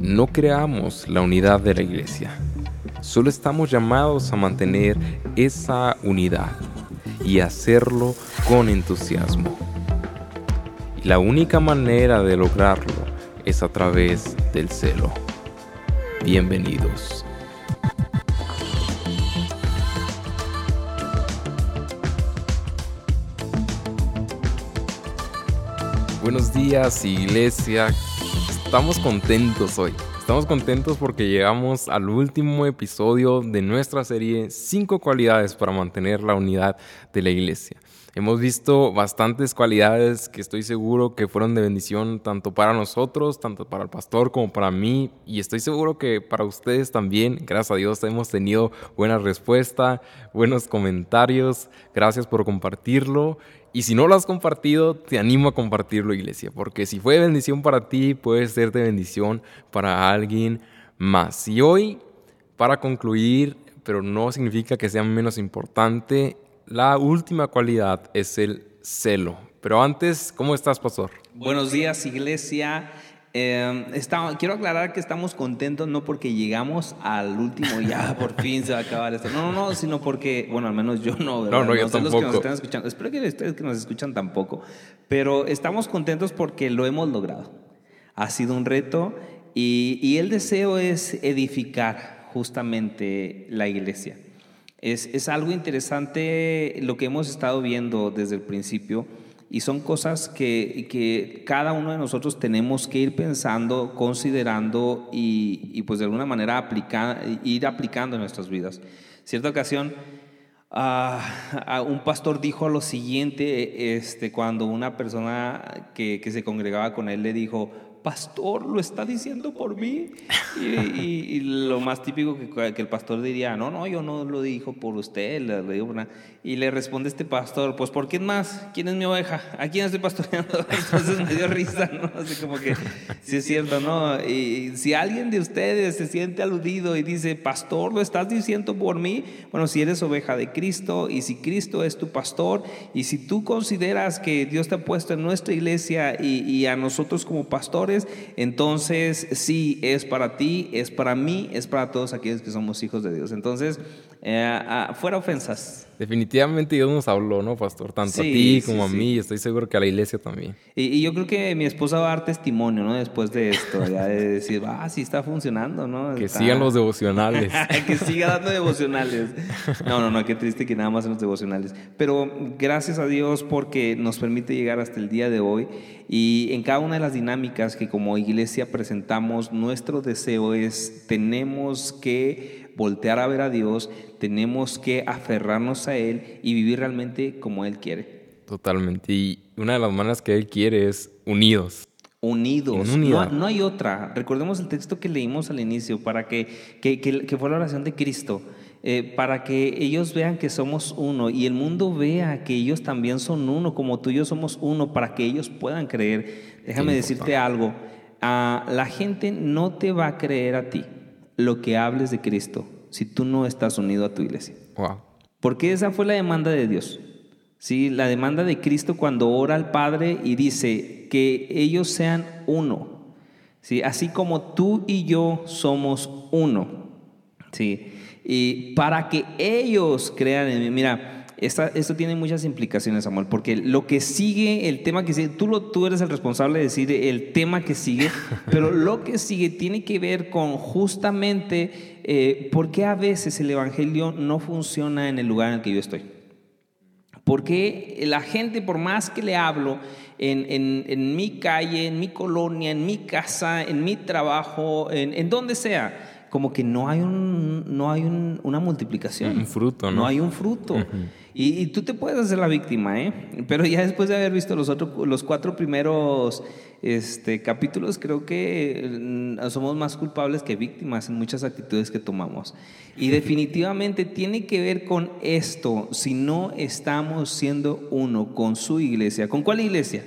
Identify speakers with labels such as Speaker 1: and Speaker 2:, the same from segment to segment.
Speaker 1: No creamos la unidad de la iglesia. Solo estamos llamados a mantener esa unidad y hacerlo con entusiasmo. La única manera de lograrlo es a través del celo. Bienvenidos. Buenos días iglesia, estamos contentos hoy. Estamos contentos porque llegamos al último episodio de nuestra serie 5 cualidades para mantener la unidad de la iglesia. Hemos visto bastantes cualidades que estoy seguro que fueron de bendición tanto para nosotros, tanto para el pastor como para mí y estoy seguro que para ustedes también. Gracias a Dios hemos tenido buena respuesta, buenos comentarios. Gracias por compartirlo y si no lo has compartido, te animo a compartirlo, iglesia, porque si fue bendición para ti, puede ser de bendición para alguien más. Y hoy, para concluir, pero no significa que sea menos importante, la última cualidad es el celo. Pero antes, ¿cómo estás, pastor?
Speaker 2: Buenos días, iglesia. Eh, quiero aclarar que estamos contentos no porque llegamos al último, ya por fin se va a acabar esto. No, no, no, sino porque, bueno, al menos yo no.
Speaker 1: ¿verdad? No, no, yo tampoco.
Speaker 2: Los que nos están escuchando. Espero que ustedes que nos escuchan tampoco. Pero estamos contentos porque lo hemos logrado. Ha sido un reto y, y el deseo es edificar justamente la iglesia. Es, es algo interesante lo que hemos estado viendo desde el principio y son cosas que, que, cada uno de nosotros tenemos que ir pensando, considerando y, y pues de alguna manera aplicar, ir aplicando en nuestras vidas. Cierta ocasión, uh, un pastor dijo lo siguiente, este, cuando una persona que, que se congregaba con él le dijo, pastor lo está diciendo por mí. Y, lo más típico que, el pastor diría, no, no, yo no lo dijo por usted, le, digo Y le responde este pastor, pues ¿por quién más? ¿Quién es mi oveja? ¿A quién estoy pastoreando? Entonces me dio risa, ¿no? Así como que, sí es cierto, ¿no? Y si alguien de ustedes se siente aludido y dice, pastor, lo estás diciendo por mí, bueno, si eres oveja de Cristo y si Cristo es tu pastor y si tú consideras que Dios te ha puesto en nuestra iglesia y, y a nosotros como pastores, entonces sí, es para ti, es para mí, es para todos aquellos que somos hijos de Dios. Entonces, eh, fuera ofensas.
Speaker 1: Definitivamente Dios nos habló, ¿no, pastor? Tanto a ti como a mí, y estoy seguro que a la iglesia también.
Speaker 2: Y, yo creo que mi esposa va a dar testimonio, ¿no? Después de esto, ya de decir, ah, sí está funcionando, ¿no?
Speaker 1: Que sigan los devocionales.
Speaker 2: que siga dando devocionales. No, no, no, qué triste que nada más en los devocionales. Pero gracias a Dios porque nos permite llegar hasta el día de hoy y en cada una de las dinámicas que como iglesia presentamos, nuestro deseo es, tenemos que voltear a ver a Dios, tenemos que aferrarnos a Él y vivir realmente como Él quiere.
Speaker 1: Totalmente. Y una de las maneras que Él quiere es unidos.
Speaker 2: Unidos. No, no, hay otra. Recordemos el texto que leímos al inicio, para que, que, que, fue la oración de Cristo. Eh, para que ellos vean que somos uno y el mundo vea que ellos también son uno, como tú y yo somos uno, para que ellos puedan creer. Déjame decirte algo, a la gente no te va a creer a ti lo que hables de Cristo si tú no estás unido a tu iglesia.
Speaker 1: Wow.
Speaker 2: Porque esa fue la demanda de Dios. Sí, la demanda de Cristo cuando ora al Padre y dice que ellos sean uno. Sí, así como tú y yo somos uno. Sí, y para que ellos crean en mí. Mira, esto tiene muchas implicaciones, Samuel, porque lo que sigue, el tema que sigue, tú, lo, tú eres el responsable de decir el tema que sigue, pero lo que sigue tiene que ver con justamente eh, por qué a veces el Evangelio no funciona en el lugar en el que yo estoy. Porque la gente, por más que le hablo en, en, mi calle, en mi colonia, en mi casa, en mi trabajo, en, en donde sea, como que no hay, un, no hay una multiplicación.
Speaker 1: Un fruto, ¿no?
Speaker 2: No hay un fruto. y, tú te puedes hacer la víctima, ¿eh? Pero ya después de haber visto los, otros, los cuatro primeros este, capítulos, creo que mm, somos más culpables que víctimas en muchas actitudes que tomamos. Y definitivamente tiene que ver con esto, si no estamos siendo uno con su iglesia. ¿Con cuál iglesia?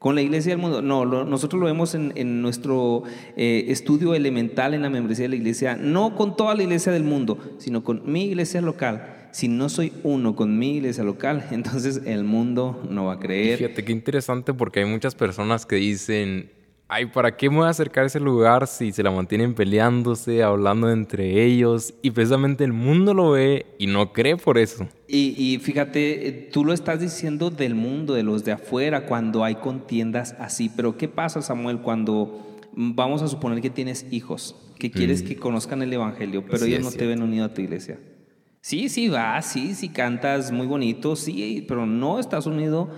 Speaker 2: Con la iglesia del mundo. No, nosotros lo vemos en, nuestro eh, estudio elemental en la membresía de la iglesia, no con toda la iglesia del mundo, sino con mi iglesia local. Si no soy uno con mi iglesia local, entonces el mundo no va a creer.
Speaker 1: Fíjate qué interesante porque hay muchas personas que dicen, ay, ¿para qué me voy a acercar a ese lugar si se la mantienen peleándose, hablando entre ellos? Y precisamente el mundo lo ve y no cree por eso.
Speaker 2: Y, fíjate, eh, tú lo estás diciendo del mundo, de los de afuera, cuando hay contiendas así. Pero ¿qué pasa, Samuel, cuando vamos a suponer que tienes hijos, que quieres mm. que conozcan el Evangelio, pero ellos no te ven unido a tu iglesia? Sí, sí, va, sí, sí cantas muy bonito, sí, pero no estás unido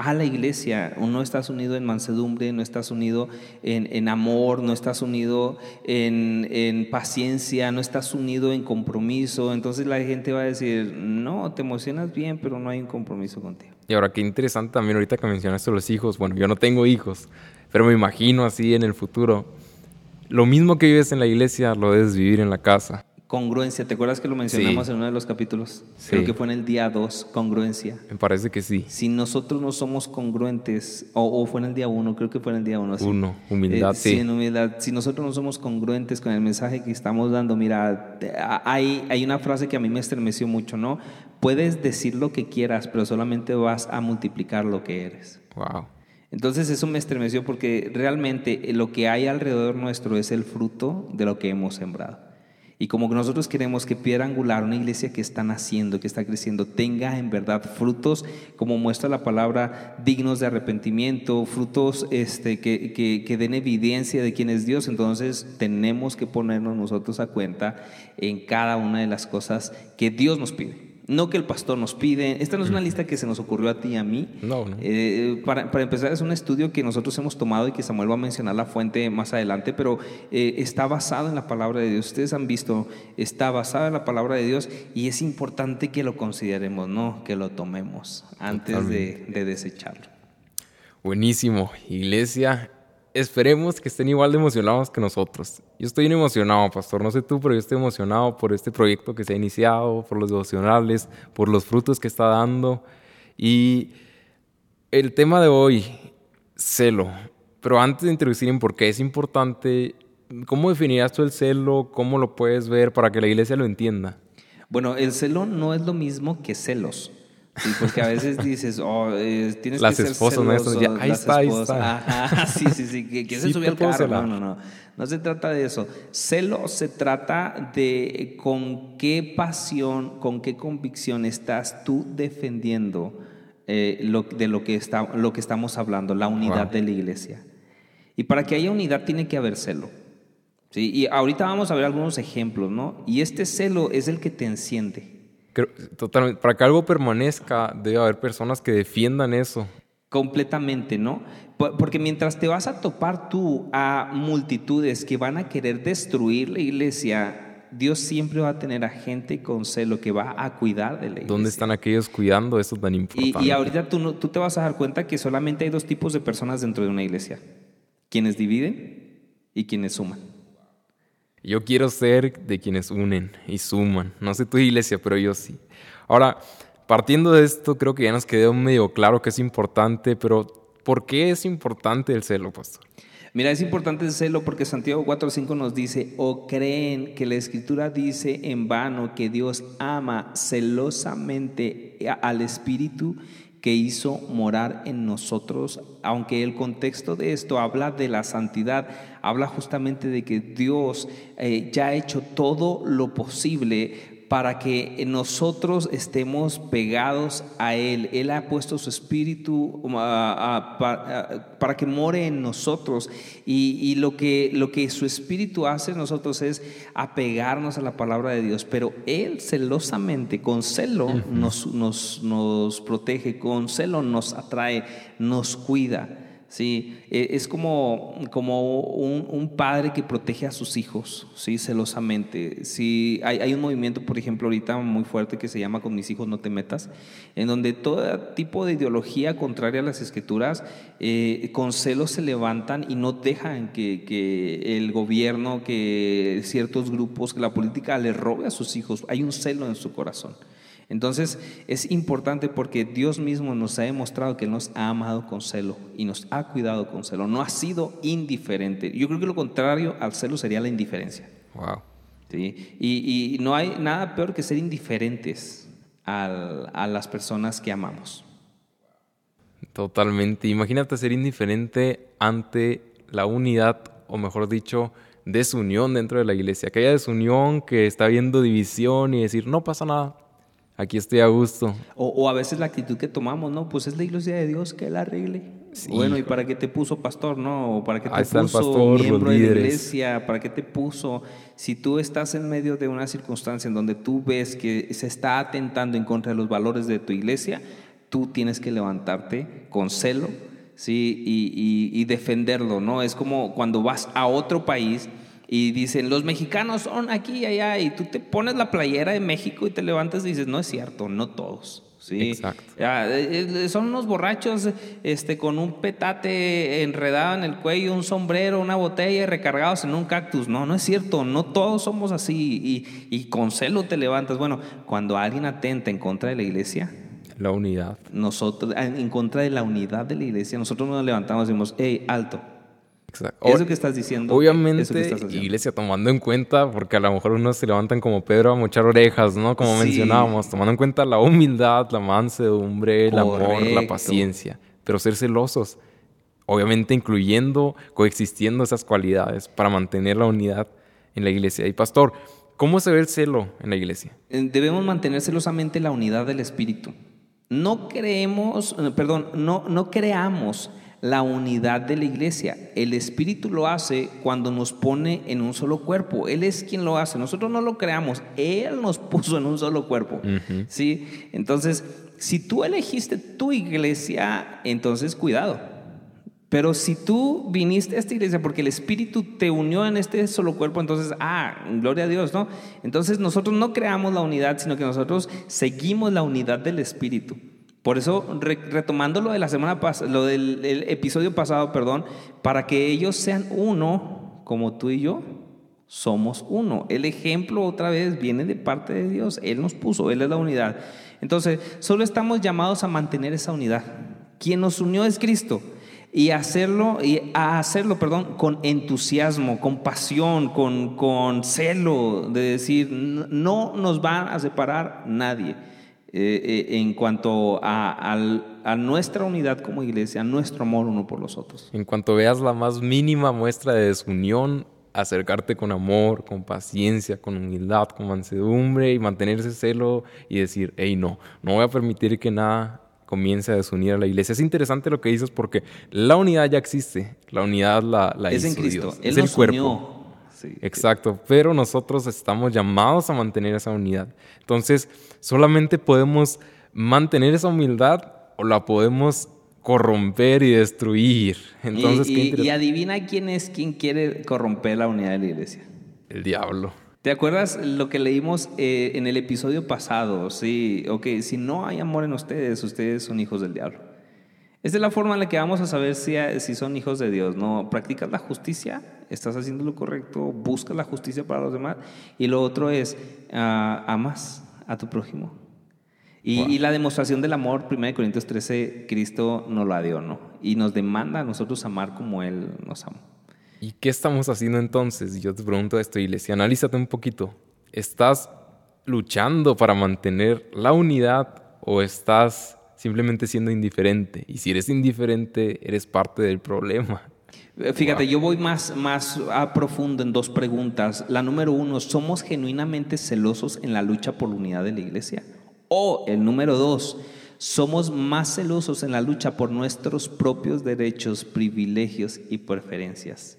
Speaker 2: a la iglesia. No estás unido en mansedumbre, no estás unido en, amor, no estás unido en, paciencia, no estás unido en compromiso. Entonces la gente va a decir, no, te emocionas bien, pero no hay un compromiso contigo.
Speaker 1: Y ahora qué interesante también ahorita que mencionaste los hijos. Bueno, yo no tengo hijos, pero me imagino así en el futuro. Lo mismo que vives en la iglesia lo debes vivir en la casa.
Speaker 2: Congruencia, ¿te acuerdas que lo mencionamos en uno de los capítulos? Creo que fue en el día 2, congruencia.
Speaker 1: Me parece que sí.
Speaker 2: Si nosotros no somos congruentes, o, fue en el día 1, creo que fue en el día 1.
Speaker 1: Uno, humildad, eh, sí.
Speaker 2: en humildad. Si nosotros no somos congruentes con el mensaje que estamos dando, mira, hay, hay una frase que a mí me estremeció mucho, ¿no? Puedes decir lo que quieras, pero solamente vas a multiplicar lo que eres.
Speaker 1: Wow.
Speaker 2: Entonces eso me estremeció porque realmente lo que hay alrededor nuestro es el fruto de lo que hemos sembrado. Y como nosotros queremos que Piedra Angular, una iglesia que está naciendo, que está creciendo, tenga en verdad frutos, como muestra la palabra, dignos de arrepentimiento, frutos este, que, que, que den evidencia de quién es Dios, entonces tenemos que ponernos nosotros a cuenta en cada una de las cosas que Dios nos pide. No que el pastor nos pide. Esta no es una lista que se nos ocurrió a ti y a mí.
Speaker 1: No, no.
Speaker 2: Eh, para, empezar, es un estudio que nosotros hemos tomado y que Samuel va a mencionar la fuente más adelante, pero eh, está basado en la palabra de Dios. Ustedes han visto, está basado en la palabra de Dios y es importante que lo consideremos, no que lo tomemos antes de, de desecharlo.
Speaker 1: Buenísimo. Iglesia, esperemos que estén igual de emocionados que nosotros. Yo estoy emocionado, pastor, no sé tú, pero yo estoy emocionado por este proyecto que se ha iniciado, por los devocionales, por los frutos que está dando. Y el tema de hoy, celo. Pero antes de introducir por qué es importante, ¿cómo definirías tú el celo? ¿Cómo lo puedes ver para que la iglesia lo entienda?
Speaker 2: Bueno, el celo no es lo mismo que celos. Sí, porque a veces dices, oh, eh, tienes
Speaker 1: las
Speaker 2: que ser
Speaker 1: esposas celoso, ya, ahí está, ahí está.
Speaker 2: Ajá, sí, sí, sí, que, que se subió al carro. No, no, no. No se trata de eso. Celo se trata de con qué pasión, con qué convicción estás tú defendiendo eh, lo, de lo que, está, lo que estamos hablando, la unidad de la iglesia. Y para que haya unidad tiene que haber celo. ¿sí? Y ahorita vamos a ver algunos ejemplos, ¿no? Y este celo es el que te enciende.
Speaker 1: Totalmente. Para que algo permanezca, debe haber personas que defiendan eso.
Speaker 2: Completamente, ¿no? Porque mientras te vas a topar tú a multitudes que van a querer destruir la iglesia, Dios siempre va a tener a gente con celo que va a cuidar de la iglesia.
Speaker 1: ¿Dónde están aquellos cuidando eso tan importante?
Speaker 2: Y, ahorita tú, tú te vas a dar cuenta que solamente hay dos tipos de personas dentro de una iglesia. Quienes dividen y quienes suman.
Speaker 1: Yo quiero ser de quienes unen y suman. No sé tu iglesia, pero yo sí. Ahora, partiendo de esto, creo que ya nos quedó medio claro que es importante, pero ¿por qué es importante el celo, pastor?
Speaker 2: Mira, es importante el celo porque Santiago 4.5 nos dice, o creen que la escritura dice en vano que Dios ama celosamente al Espíritu que hizo morar en nosotros, aunque el contexto de esto habla de la santidad, habla justamente de que Dios eh, ya ha hecho todo lo posible para que nosotros estemos pegados a Él. Él ha puesto su espíritu um, para que more en nosotros. Y, lo, que, lo que su espíritu hace en nosotros es apegarnos a la palabra de Dios. Pero Él celosamente, con celo, nos, nos, nos protege, con celo nos atrae, nos cuida. Sí, e, es como, como un, padre que protege a sus hijos, sí, celosamente. Sí, hay, hay, un movimiento, por ejemplo, ahorita muy fuerte que se llama Con mis hijos no te metas, en donde todo tipo de ideología contraria a las escrituras, eh, con celos se levantan y no dejan que, que, el gobierno, que ciertos grupos, que la política le robe a sus hijos. Hay un celo en su corazón. Entonces es importante porque Dios mismo nos ha demostrado que nos ha amado con celo y nos ha cuidado con celo. No ha sido indiferente. Yo creo que lo contrario al celo sería la indiferencia.
Speaker 1: Wow.
Speaker 2: ¿Sí? Y, no hay nada peor que ser indiferentes a las personas que amamos.
Speaker 1: Totalmente. Imagínate ser indiferente ante la unidad, o mejor dicho, desunión dentro de la iglesia. Aquella desunión que está viendo división y decir, no pasa nada, aquí estoy a gusto.
Speaker 2: O, a veces la actitud que tomamos, ¿no? Pues es la iglesia de Dios que la arregle. bueno, ¿y para qué te puso pastor? No, ¿para qué te puso miembro de la iglesia? ¿Para qué te puso? Si tú estás en medio de una circunstancia en donde tú ves que se está atentando en contra de los valores de tu iglesia, tú tienes que levantarte con celo, ¿sí? Y, y defenderlo, ¿no? Es como cuando vas a otro país y dicen, los mexicanos son aquí y allá, y tú te pones la playera de México y te levantas y dices, no es cierto, no todos. Sí, Exacto. Eh, eh, son unos borrachos este, con un petate enredado en el cuello, un sombrero, una botella recargados en un cactus. No, no es cierto, no todos somos así y, y con celo te levantas. Bueno, cuando alguien atenta en contra de la iglesia,
Speaker 1: la unidad.
Speaker 2: Nosotros, en contra de la unidad de la iglesia, nosotros nos levantamos y decimos, hey, alto, Exacto. Eso que estás diciendo.
Speaker 1: Obviamente, iglesia tomando en cuenta, porque a lo mejor unos se levantan como Pedro a mochar orejas, ¿no? Como mencionábamos, tomando en cuenta la humildad, la mansedumbre, el amor, la paciencia, pero ser celosos. Obviamente incluyendo, coexistiendo esas cualidades para mantener la unidad en la iglesia. Y pastor, ¿cómo se ve el celo en la iglesia?
Speaker 2: Eh, debemos mantener celosamente la unidad del Espíritu. No creemos, eh, perdón, no, no creamos la unidad de la iglesia. El Espíritu lo hace cuando nos pone en un solo cuerpo. Él es quien lo hace. Nosotros no lo creamos. Él nos puso en un solo cuerpo. ¿Sí? Entonces, si tú elegiste tu iglesia, entonces cuidado. Pero si tú viniste a esta iglesia porque el Espíritu te unió en este solo cuerpo, entonces, ah, gloria a Dios, ¿no? Entonces nosotros no creamos la unidad, sino que nosotros seguimos la unidad del Espíritu. Por eso, retomando lo de la semana pasada, lo del episodio pasado, perdón, para que ellos sean uno, como tú y yo, somos uno. El ejemplo otra vez viene de parte de Dios. Él nos puso, Él es la unidad. Entonces, solo estamos llamados a mantener esa unidad. Quien nos unió es Cristo. Y hacerlo, y a hacerlo, perdón, con entusiasmo, con pasión, con, con celo, de decir, no nos va a separar nadie. Eh, eh, en cuanto a, nuestra unidad como iglesia, a nuestro amor uno por los otros.
Speaker 1: En cuanto veas la más mínima muestra de desunión, acercarte con amor, con paciencia, con humildad, con mansedumbre y mantener ese celo y decir, hey, no, no voy a permitir que nada comience a desunir a la iglesia. Es interesante lo que dices porque la unidad ya existe, la unidad la, la
Speaker 2: es en Cristo,
Speaker 1: es el cuerpo. Exacto, pero nosotros estamos llamados a mantener esa unidad. Entonces, solamente podemos mantener esa humildad o la podemos corromper y destruir. Entonces,
Speaker 2: y, adivina quién es quien quiere corromper la unidad de la iglesia.
Speaker 1: El diablo.
Speaker 2: ¿Te acuerdas lo que leímos eh, en el episodio pasado? Sí, ok, si no hay amor en ustedes, ustedes son hijos del diablo. Esta es la forma en la que vamos a saber si, si son hijos de Dios, ¿no? Practicas la justicia, estás haciendo lo correcto, buscas la justicia para los demás. Y lo otro es, uh, amas a tu prójimo. Y, la demostración del amor, 1 Corintios 13, Cristo nos la dio, ¿no? Y nos demanda a nosotros amar como Él nos ama.
Speaker 1: ¿Y qué estamos haciendo entonces? Yo te pregunto esto, Iglesia, analízate un poquito. ¿Estás luchando para mantener la unidad o estás simplemente siendo indiferente. Y si eres indiferente, eres parte del problema.
Speaker 2: Eh, fíjate, yo voy más, más a profundo en dos preguntas. La número uno, ¿somos genuinamente celosos en la lucha por la unidad de la iglesia? O el número dos, ¿somos más celosos en la lucha por nuestros propios derechos, privilegios y preferencias?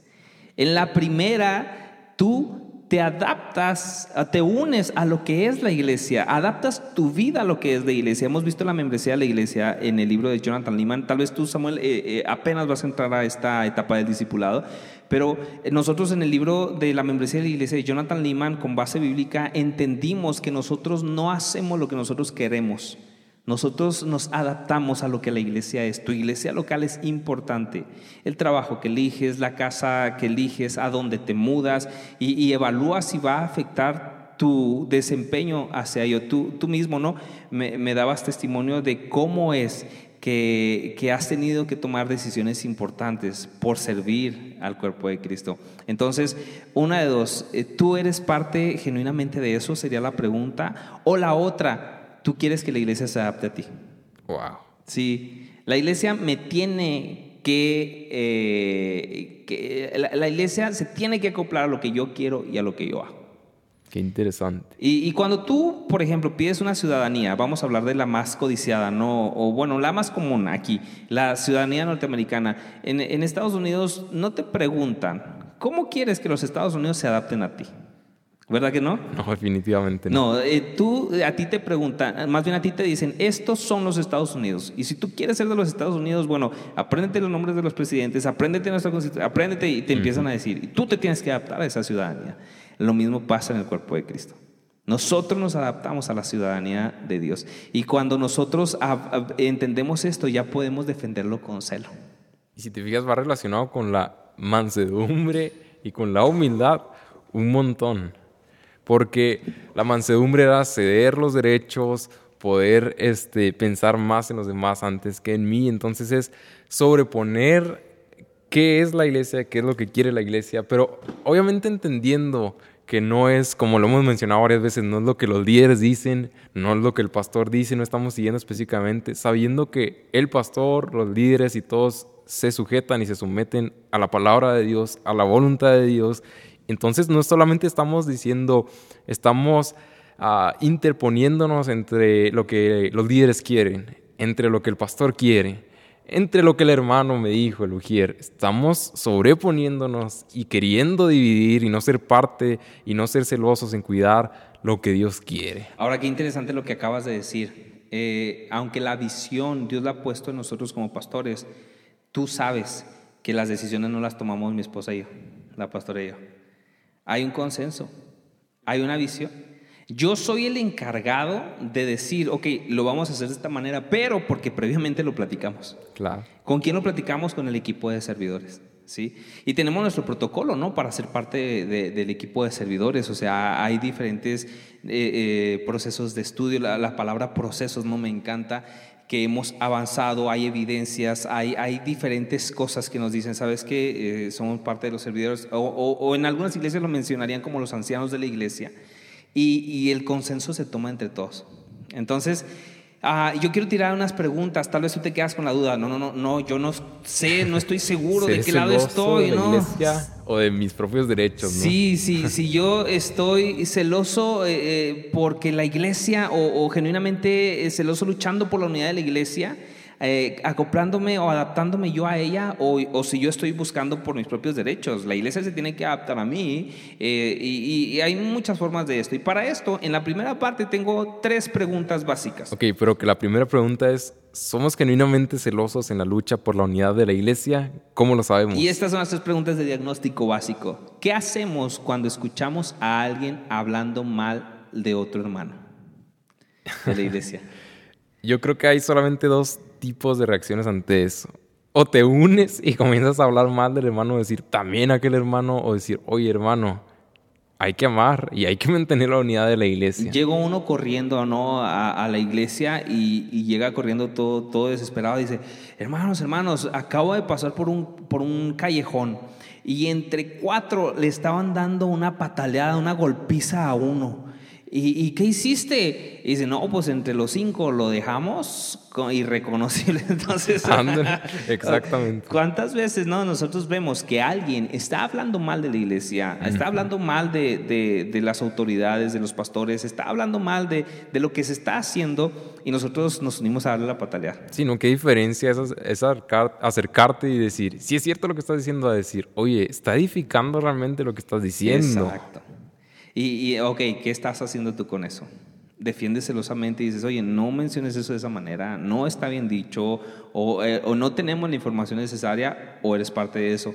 Speaker 2: En la primera, tú te adaptas, te unes a lo que es la iglesia, adaptas tu vida a lo que es la iglesia. Hemos visto la membresía de la iglesia en el libro de Jonathan Lehman. Tal vez tú, Samuel, eh, eh, apenas vas a entrar a esta etapa del discipulado, pero nosotros en el libro de la membresía de la iglesia de Jonathan Lehman, con base bíblica, entendimos que nosotros no hacemos lo que nosotros queremos. Nosotros nos adaptamos a lo que la iglesia es. Tu iglesia local es importante. El trabajo que eliges, la casa que eliges, a dónde te mudas y, evalúas si va a afectar tu desempeño hacia ello. Tú, tú mismo ¿no? Me, dabas testimonio de cómo es que, que, has tenido que tomar decisiones importantes por servir al cuerpo de Cristo. Entonces, una de dos, eh, ¿tú eres parte genuinamente de eso? Sería la pregunta. O la otra, tú quieres que la iglesia se adapte a ti.
Speaker 1: Wow.
Speaker 2: Sí, la iglesia me tiene que, eh, que la, la iglesia se tiene que acoplar a lo que yo quiero y a lo que yo hago.
Speaker 1: Qué interesante.
Speaker 2: Y, y, cuando tú, por ejemplo, pides una ciudadanía, vamos a hablar de la más codiciada, no, o bueno, la más común aquí, la ciudadanía norteamericana. En, en Estados Unidos no te preguntan, ¿cómo quieres que los Estados Unidos se adapten a ti? ¿Verdad que no?
Speaker 1: No, definitivamente no.
Speaker 2: No, eh, tú, a ti te preguntan, más bien a ti te dicen, estos son los Estados Unidos. Y si tú quieres ser de los Estados Unidos, bueno, apréndete los nombres de los presidentes, apréndete nuestra constitución, apréndete y te empiezan a decir, y tú te tienes que adaptar a esa ciudadanía. Lo mismo pasa en el cuerpo de Cristo. Nosotros nos adaptamos a la ciudadanía de Dios. Y cuando nosotros entendemos esto, ya podemos defenderlo con celo.
Speaker 1: Y si te fijas, va relacionado con la mansedumbre y con la humildad un montón. Porque la mansedumbre era ceder los derechos, poder este, pensar más en los demás antes que en mí. Entonces es sobreponer qué es la iglesia, qué es lo que quiere la iglesia, pero obviamente entendiendo que no es, como lo hemos mencionado varias veces, no es lo que los líderes dicen, no es lo que el pastor dice, no estamos siguiendo específicamente, sabiendo que el pastor, los líderes y todos se sujetan y se someten a la palabra de Dios, a la voluntad de Dios. Entonces no solamente estamos diciendo, estamos uh, interponiéndonos entre lo que los líderes quieren, entre lo que el pastor quiere, entre lo que el hermano me dijo, el Ujier, estamos sobreponiéndonos y queriendo dividir y no ser parte y no ser celosos en cuidar lo que Dios quiere.
Speaker 2: Ahora, qué interesante lo que acabas de decir. Eh, aunque la visión Dios la ha puesto en nosotros como pastores, tú sabes que las decisiones no las tomamos mi esposa y yo, la pastora y yo. Hay un consenso, hay una visión. Yo soy el encargado de decir, ok, lo vamos a hacer de esta manera, pero porque previamente lo platicamos.
Speaker 1: Claro.
Speaker 2: ¿Con quién lo platicamos? Con el equipo de servidores. ¿sí? Y tenemos nuestro protocolo, ¿no? Para ser parte de, del equipo de servidores. O sea, hay diferentes eh, eh, procesos de estudio. La, la, palabra procesos no me encanta que hemos avanzado, hay evidencias, hay, hay diferentes cosas que nos dicen, ¿sabes qué? Eh, somos parte de los servidores, o, o, o en algunas iglesias lo mencionarían como los ancianos de la iglesia y, y el consenso se toma entre todos. Entonces, uh, yo quiero tirar unas preguntas, tal vez tú te quedas con la duda, no, no, no, no, yo no sé, no estoy seguro de qué lado estoy,
Speaker 1: de
Speaker 2: ¿no?
Speaker 1: iglesia o de mis propios derechos, ¿no?
Speaker 2: Sí, sí, sí, yo estoy celoso eh, eh, porque la iglesia o, o genuinamente celoso luchando por la unidad de la iglesia, eh, acoplándome o adaptándome yo a ella o, o, si yo estoy buscando por mis propios derechos. La iglesia se tiene que adaptar a mí eh, y, y, hay muchas formas de esto. Y para esto, en la primera parte tengo tres preguntas básicas.
Speaker 1: Ok, pero que la primera pregunta es, ¿somos genuinamente celosos en la lucha por la unidad de la iglesia? ¿Cómo lo sabemos?
Speaker 2: Y estas son las tres preguntas de diagnóstico básico. ¿Qué hacemos cuando escuchamos a alguien hablando mal de otro hermano de la iglesia?
Speaker 1: Yo creo que hay solamente dos tipos de reacciones ante eso. O te unes y comienzas a hablar mal del hermano, decir también aquel hermano, o decir, oye hermano, hay que amar y hay que mantener la unidad de la iglesia.
Speaker 2: Llegó uno corriendo ¿no? a, a la iglesia y, y, llega corriendo todo, todo desesperado dice, hermanos, hermanos, acabo de pasar por un, por un callejón y entre cuatro le estaban dando una pataleada, una golpiza a uno. ¿Y, ¿Y, qué hiciste? Y dice, no, pues entre los cinco lo dejamos irreconocible. Entonces,
Speaker 1: exactamente.
Speaker 2: ¿Cuántas veces no nosotros vemos que alguien está hablando mal de la iglesia, está hablando mal de, de, de las autoridades, de los pastores, está hablando mal de, de, lo que se está haciendo y nosotros nos unimos a darle la patalear?
Speaker 1: Sí, no, qué diferencia es, es acercarte y decir, si es cierto lo que estás diciendo, a decir, oye, está edificando realmente lo que estás diciendo.
Speaker 2: Exacto. Y, y, ok, ¿qué estás haciendo tú con eso? Defiendes celosamente y dices, oye, no menciones eso de esa manera, no está bien dicho, o, eh, o no tenemos la información necesaria, o eres parte de eso.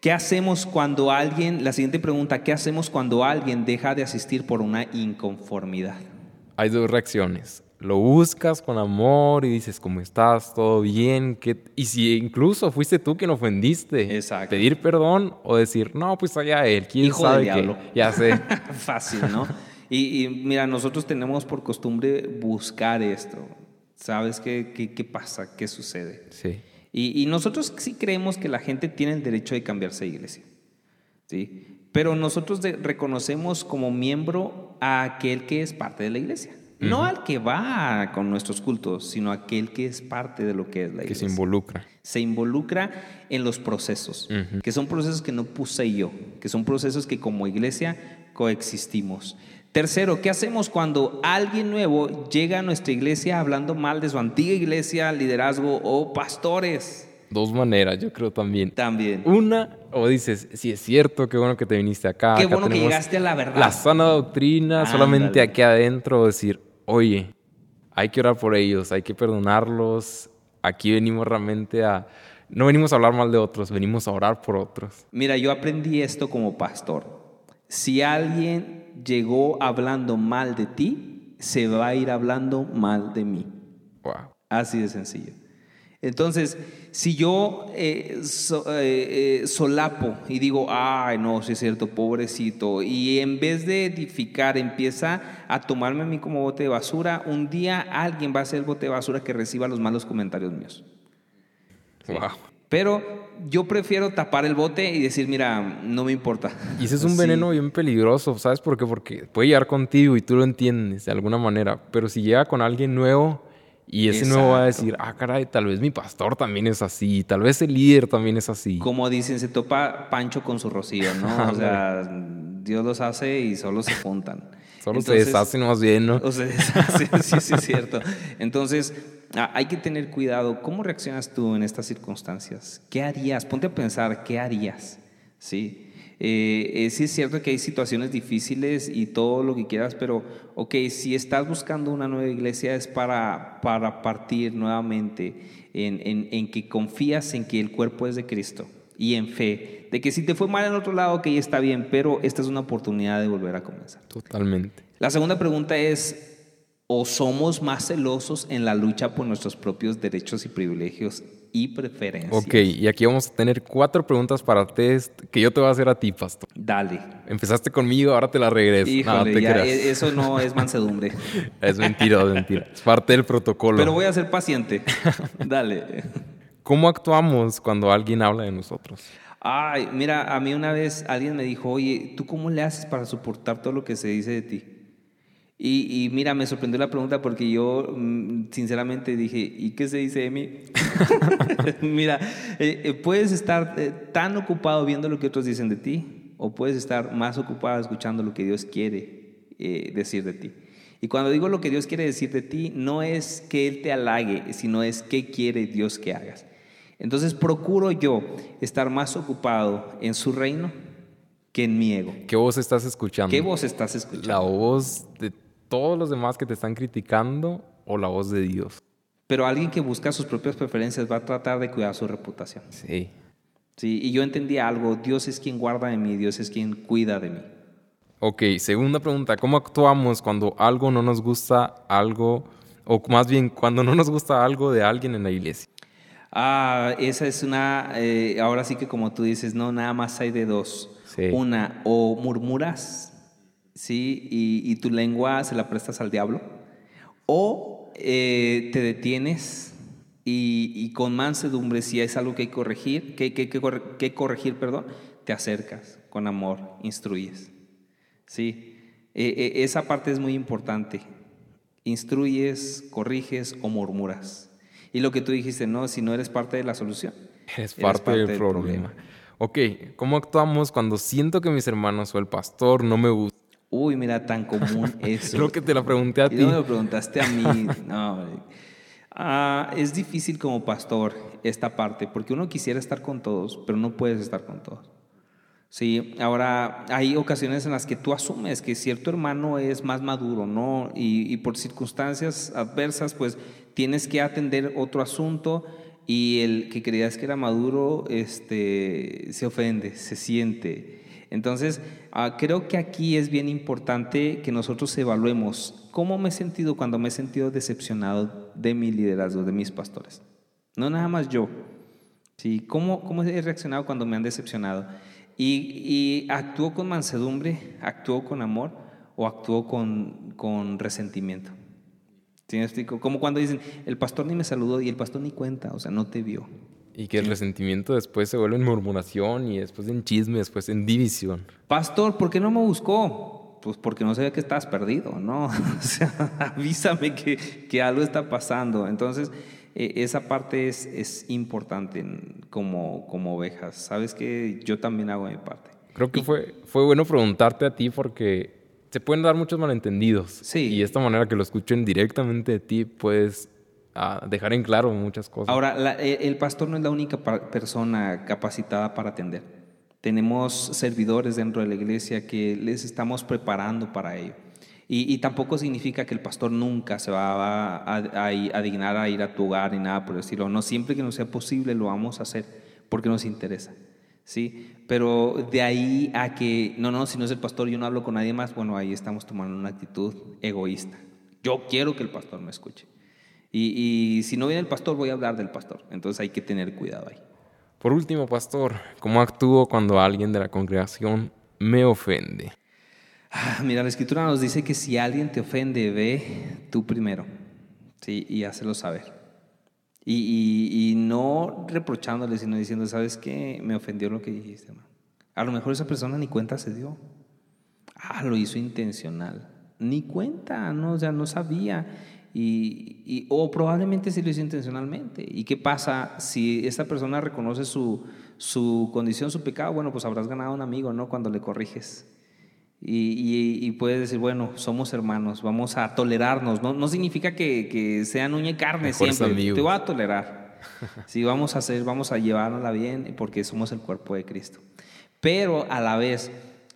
Speaker 2: ¿Qué hacemos cuando alguien, la siguiente pregunta, ¿qué hacemos cuando alguien deja de asistir por una inconformidad?
Speaker 1: Hay dos reacciones. Lo buscas con amor y dices, ¿cómo estás? ¿Todo bien? ¿Qué? Y si incluso fuiste tú quien ofendiste,
Speaker 2: Exacto.
Speaker 1: pedir perdón o decir, no, pues allá él, quién
Speaker 2: Hijo
Speaker 1: sabe
Speaker 2: del diablo.
Speaker 1: qué. Ya sé.
Speaker 2: Fácil, ¿no? y, y, mira, nosotros tenemos por costumbre buscar esto. ¿Sabes qué, qué, qué pasa? ¿Qué sucede?
Speaker 1: Sí.
Speaker 2: Y, y, nosotros sí creemos que la gente tiene el derecho de cambiarse de iglesia. ¿sí? Pero nosotros de, reconocemos como miembro a aquel que es parte de la iglesia. No al que va con nuestros cultos, sino aquel que es parte de lo que es la
Speaker 1: Que
Speaker 2: iglesia.
Speaker 1: se involucra.
Speaker 2: Se involucra en los procesos, que son procesos que no puse yo, que son procesos que como iglesia coexistimos. Tercero, ¿qué hacemos cuando alguien nuevo llega a nuestra iglesia hablando mal de su antigua iglesia, liderazgo o pastores?
Speaker 1: Dos maneras, yo creo también.
Speaker 2: También.
Speaker 1: Una, o dices, sí es cierto, qué bueno que te viniste acá.
Speaker 2: Qué
Speaker 1: acá
Speaker 2: bueno que llegaste a la verdad.
Speaker 1: La sana doctrina, solamente aquí adentro, decir, oye, hay que orar por ellos, hay que perdonarlos. Aquí venimos realmente a... No venimos a hablar mal de otros, venimos a orar por otros.
Speaker 2: Mira, yo aprendí esto como pastor. Si alguien llegó hablando mal de ti, se va a ir hablando mal de mí.
Speaker 1: Wow.
Speaker 2: Así de sencillo. Entonces, si yo eh, so- eh, eh, solapo y digo, ay, no, sí es cierto, pobrecito, y en vez de edificar empieza a tomarme a mí como bote de basura, un día alguien va a ser el bote de basura que reciba los malos comentarios míos. Sí.
Speaker 1: Wow.
Speaker 2: Pero yo prefiero tapar el bote y decir, mira, no me importa.
Speaker 1: Y ese es un
Speaker 2: Sí.
Speaker 1: veneno bien peligroso, ¿sabes por qué? Porque puede llegar contigo y tú lo entiendes de alguna manera, pero si llega con alguien nuevo y ese nuevo va a
Speaker 2: Exacto.
Speaker 1: decir, ah, caray, tal vez mi pastor también es así, tal vez el líder también es así.
Speaker 2: Como dicen, se topa Pancho con su rocío, ¿no? O sea, Dios los hace y solo se juntan.
Speaker 1: Solo se deshacen más bien, ¿no?
Speaker 2: O se deshace, sí, sí, es cierto. Entonces, hay que tener cuidado. ¿Cómo reaccionas tú en estas circunstancias? ¿Qué harías? Ponte a pensar, ¿qué harías? Sí. Eh, eh, sí es cierto que hay situaciones difíciles y todo lo que quieras, pero, ok, si estás buscando una nueva iglesia es para, para partir nuevamente en, en- en que confías en que el cuerpo es de Cristo y en fe, de que si te fue mal en otro lado, ok, está bien, pero esta es una oportunidad de volver a comenzar.
Speaker 1: Totalmente.
Speaker 2: La segunda pregunta es, ¿o somos más celosos en la lucha por nuestros propios derechos y privilegios y preferencias?
Speaker 1: Ok, y aquí vamos a tener cuatro preguntas para test que yo te voy a hacer a ti, pastor.
Speaker 2: Dale.
Speaker 1: Empezaste conmigo, ahora te la regreso. No,
Speaker 2: Híjole,
Speaker 1: te
Speaker 2: ya, e- eso no es mansedumbre.
Speaker 1: Es mentira, es mentira. Es parte del protocolo.
Speaker 2: Pero voy a ser paciente. Dale.
Speaker 1: ¿Cómo actuamos cuando alguien habla de nosotros?
Speaker 2: Ay, mira, a mí una vez alguien me dijo, oye, ¿tú cómo le haces para soportar todo lo que se dice de ti? Y, y mira, me sorprendió la pregunta porque yo mm, sinceramente dije, ¿y qué se dice de mí? mira, eh, eh, puedes estar eh, tan ocupado viendo lo que otros dicen de ti o puedes estar más ocupado escuchando lo que Dios quiere eh, decir de ti. Y cuando digo lo que Dios quiere decir de ti, no es que Él te halague, sino es qué quiere Dios que hagas. Entonces procuro yo estar más ocupado en su reino que en mi ego.
Speaker 1: ¿Qué voz estás escuchando?
Speaker 2: ¿Qué voz estás escuchando?
Speaker 1: ¿La voz de todos los demás que te están criticando o la voz de Dios?
Speaker 2: Pero alguien que busca sus propias preferencias va a tratar de cuidar su reputación.
Speaker 1: Sí.
Speaker 2: Sí, y yo entendí algo, Dios es quien guarda de mí, Dios es quien cuida de mí.
Speaker 1: Ok, segunda pregunta. ¿Cómo actuamos cuando algo no nos gusta algo, o más bien cuando no nos gusta algo de alguien en la iglesia?
Speaker 2: Ah, esa es una, eh, ahora sí que como tú dices, no, nada más hay de dos.
Speaker 1: Sí.
Speaker 2: Una, o murmuras, ¿sí? Y, y tu lengua se la prestas al diablo, o eh, te detienes y, y con mansedumbre, si es algo que hay que corregir, que, que, que, que corregir, perdón, te acercas con amor, instruyes. Sí, Eh, eh, esa parte es muy importante. Instruyes, corriges o murmuras. Y lo que tú dijiste, no, si no eres parte de la solución.
Speaker 1: Es
Speaker 2: eres
Speaker 1: parte, del, problema. Ok, ¿cómo actuamos cuando siento que mis hermanos o el pastor no me gustan?
Speaker 2: Uy, mira, tan común eso.
Speaker 1: Creo que te la pregunté a ti.
Speaker 2: no me lo preguntaste a mí. No. Ah, es difícil como pastor esta parte, porque uno quisiera estar con todos, pero no puedes estar con todos. Sí, ahora hay ocasiones en las que tú asumes que cierto hermano es más maduro, ¿no? Y, y por circunstancias adversas, pues tienes que atender otro asunto y el que creías que era maduro, este, se ofende, se siente. Entonces, ah, creo que aquí es bien importante que nosotros evaluemos cómo me he sentido cuando me he sentido decepcionado de mi liderazgo, de mis pastores. No nada más yo. ¿sí? ¿Cómo, ¿Cómo he reaccionado cuando me han decepcionado? Y, y actúo con mansedumbre, actúo con amor o actúo con, con resentimiento. ¿Sí me explico? Como cuando dicen, el pastor ni me saludó y el pastor ni cuenta, o sea, no te vio.
Speaker 1: Y que el resentimiento después se vuelve en murmuración y después en chisme, después en división.
Speaker 2: Pastor, ¿por qué no me buscó? pues porque no sabía que estabas perdido, ¿no? O sea, avísame que, que algo está pasando. Entonces, eh, esa parte es, es importante como, como ovejas. Sabes que yo también hago mi parte.
Speaker 1: Creo que fue, fue bueno preguntarte a ti porque se pueden dar muchos malentendidos.
Speaker 2: Sí.
Speaker 1: Y esta manera que lo escuchen directamente de ti, puedes ah, dejar en claro muchas cosas.
Speaker 2: Ahora, eh, el pastor no es la única persona capacitada para atender. Tenemos servidores dentro de la iglesia que les estamos preparando para ello. Y, tampoco significa que el pastor nunca se va a, a, dignar a ir a tu hogar ni nada por decirlo. No, siempre que nos sea posible lo vamos a hacer porque nos interesa. ¿sí? Pero de ahí a que, no, no, si no es el pastor, yo no hablo con nadie más, bueno, ahí estamos tomando una actitud egoísta. Yo quiero que el pastor me escuche. Y, y si no viene el pastor, voy a hablar del pastor. Entonces hay que tener cuidado ahí.
Speaker 1: Por último, pastor, ¿cómo actúo cuando alguien de la congregación me ofende?
Speaker 2: Ah, mira, la escritura nos dice que si alguien te ofende, ve tú primero, ¿sí? Y hácelo saber. Y, no reprochándole, sino diciendo, ¿sabes qué? Me ofendió lo que dijiste. A lo mejor esa persona ni cuenta se dio. Ah, lo hizo intencional. Ni cuenta, ¿no? O sea, no sabía. Y, o probablemente sí lo hizo intencionalmente. ¿Y qué pasa si esa persona reconoce su, su condición, su pecado? Bueno, pues habrás ganado un amigo, ¿no? Cuando le corriges. Y, puedes decir, bueno, somos hermanos, vamos a tolerarnos. No, no significa que, que sean uña y carne siempre. Te voy a tolerar. sí, vamos a hacer, vamos a llevarla bien porque somos el cuerpo de Cristo. Pero a la vez,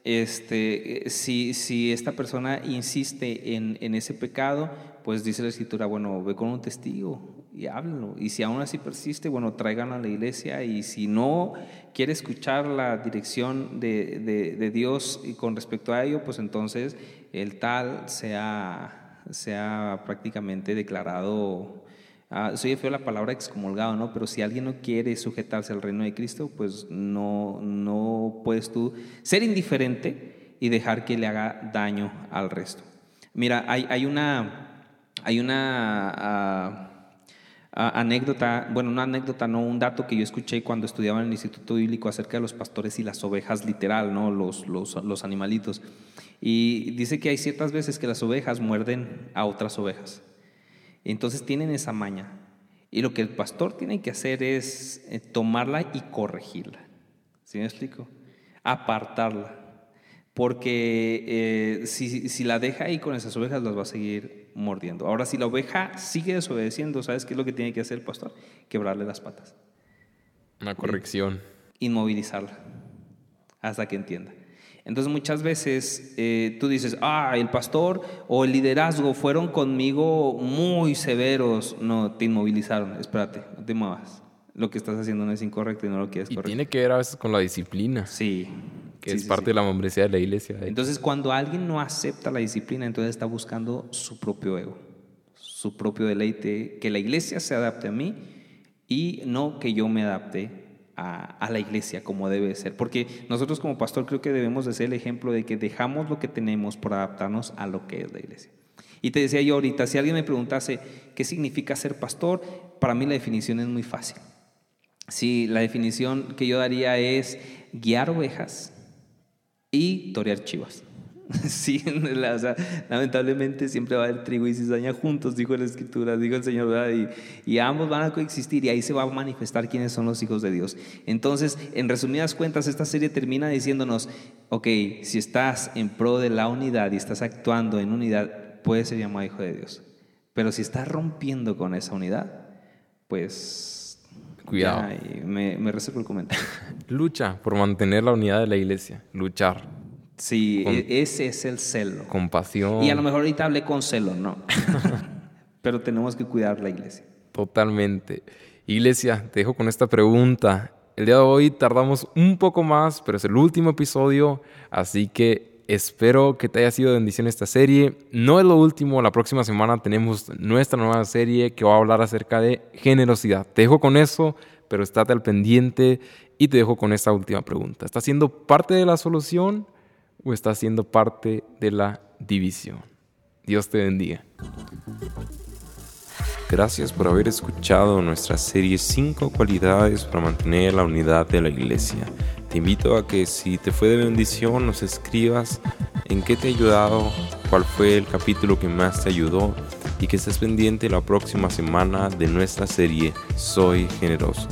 Speaker 2: este, si, si esta persona insiste en, en ese pecado, pues dice la escritura, bueno, ve con un testigo y háblenlo. Y si aún así persiste, bueno, traigan a la iglesia. Y si no quiere escuchar la dirección de, de, Dios y con respecto a ello, pues entonces el tal sea, sea prácticamente declarado. Ah, soy feo la palabra excomulgado, ¿no? Pero si alguien no quiere sujetarse al reino de Cristo, pues no, no puedes tú ser indiferente y dejar que le haga daño al resto. Mira, hay, hay una, hay una ah, anécdota, bueno, una anécdota, no, un dato que yo escuché cuando estudiaba en el Instituto Bíblico acerca de los pastores y las ovejas, literal, ¿no? Los, los, los animalitos. Y dice que hay ciertas veces que las ovejas muerden a otras ovejas. Entonces tienen esa maña. Y lo que el pastor tiene que hacer es eh, tomarla y corregirla. ¿Sí me explico? Apartarla. Porque eh, si, si la deja ahí con esas ovejas, las va a seguir mordiendo. Ahora, si la oveja sigue desobedeciendo, ¿sabes qué es lo que tiene que hacer el pastor? Quebrarle las patas.
Speaker 1: Una corrección.
Speaker 2: Inmovilizarla hasta que entienda. Entonces muchas veces eh, tú dices, ah, el pastor o el liderazgo fueron conmigo muy severos. No, te inmovilizaron. Espérate, no te muevas. Lo que estás haciendo no es incorrecto y no lo quieres
Speaker 1: y tiene que ver a veces con la disciplina.
Speaker 2: Sí
Speaker 1: que es parte de la membresía de la iglesia.
Speaker 2: Entonces, cuando alguien no acepta la disciplina, entonces está buscando su propio ego, su propio deleite, que la iglesia se adapte a mí y no que yo me adapte a, la iglesia como debe ser. Porque nosotros como pastor creo que debemos de ser el ejemplo de que dejamos lo que tenemos por adaptarnos a lo que es la iglesia. Y te decía yo ahorita, si alguien me preguntase qué significa ser pastor, para mí la definición es muy fácil. Sí, la definición que yo daría es guiar ovejas y torear chivas. Sí, lamentablemente siempre va a haber trigo y cizaña juntos, dijo la escritura, dijo el Señor, Y, y, ambos van a coexistir y ahí se va a manifestar quiénes son los hijos de Dios. Entonces, en resumidas cuentas, esta serie termina diciéndonos, ok, si estás en pro de la unidad y estás actuando en unidad, puedes ser llamado hijo de Dios. Pero si estás rompiendo con esa unidad, pues
Speaker 1: Cuidado.
Speaker 2: me, me reservo el comentario.
Speaker 1: Lucha por mantener la unidad de la iglesia. Luchar.
Speaker 2: Sí, e, ese es el celo.
Speaker 1: Compasión.
Speaker 2: Y a lo mejor ahorita hablé con celo, ¿no? Pero tenemos que cuidar la iglesia.
Speaker 1: Totalmente. Iglesia, te dejo con esta pregunta. El día de hoy tardamos un poco más, pero es el último episodio, así que Espero que te haya sido de bendición esta serie. No es lo último, la próxima semana tenemos nuestra nueva serie que va a hablar acerca de generosidad. Te dejo con eso, pero estate al pendiente y te dejo con esta última pregunta. ¿Estás siendo parte de la solución o estás siendo parte de la división? Dios te bendiga. Gracias por haber escuchado nuestra serie 5 cualidades para mantener la unidad de la iglesia. Te invito a que si te fue de bendición nos escribas en qué te ha ayudado, cuál fue el capítulo que más te ayudó y que estés pendiente la próxima semana de nuestra serie Soy Generoso.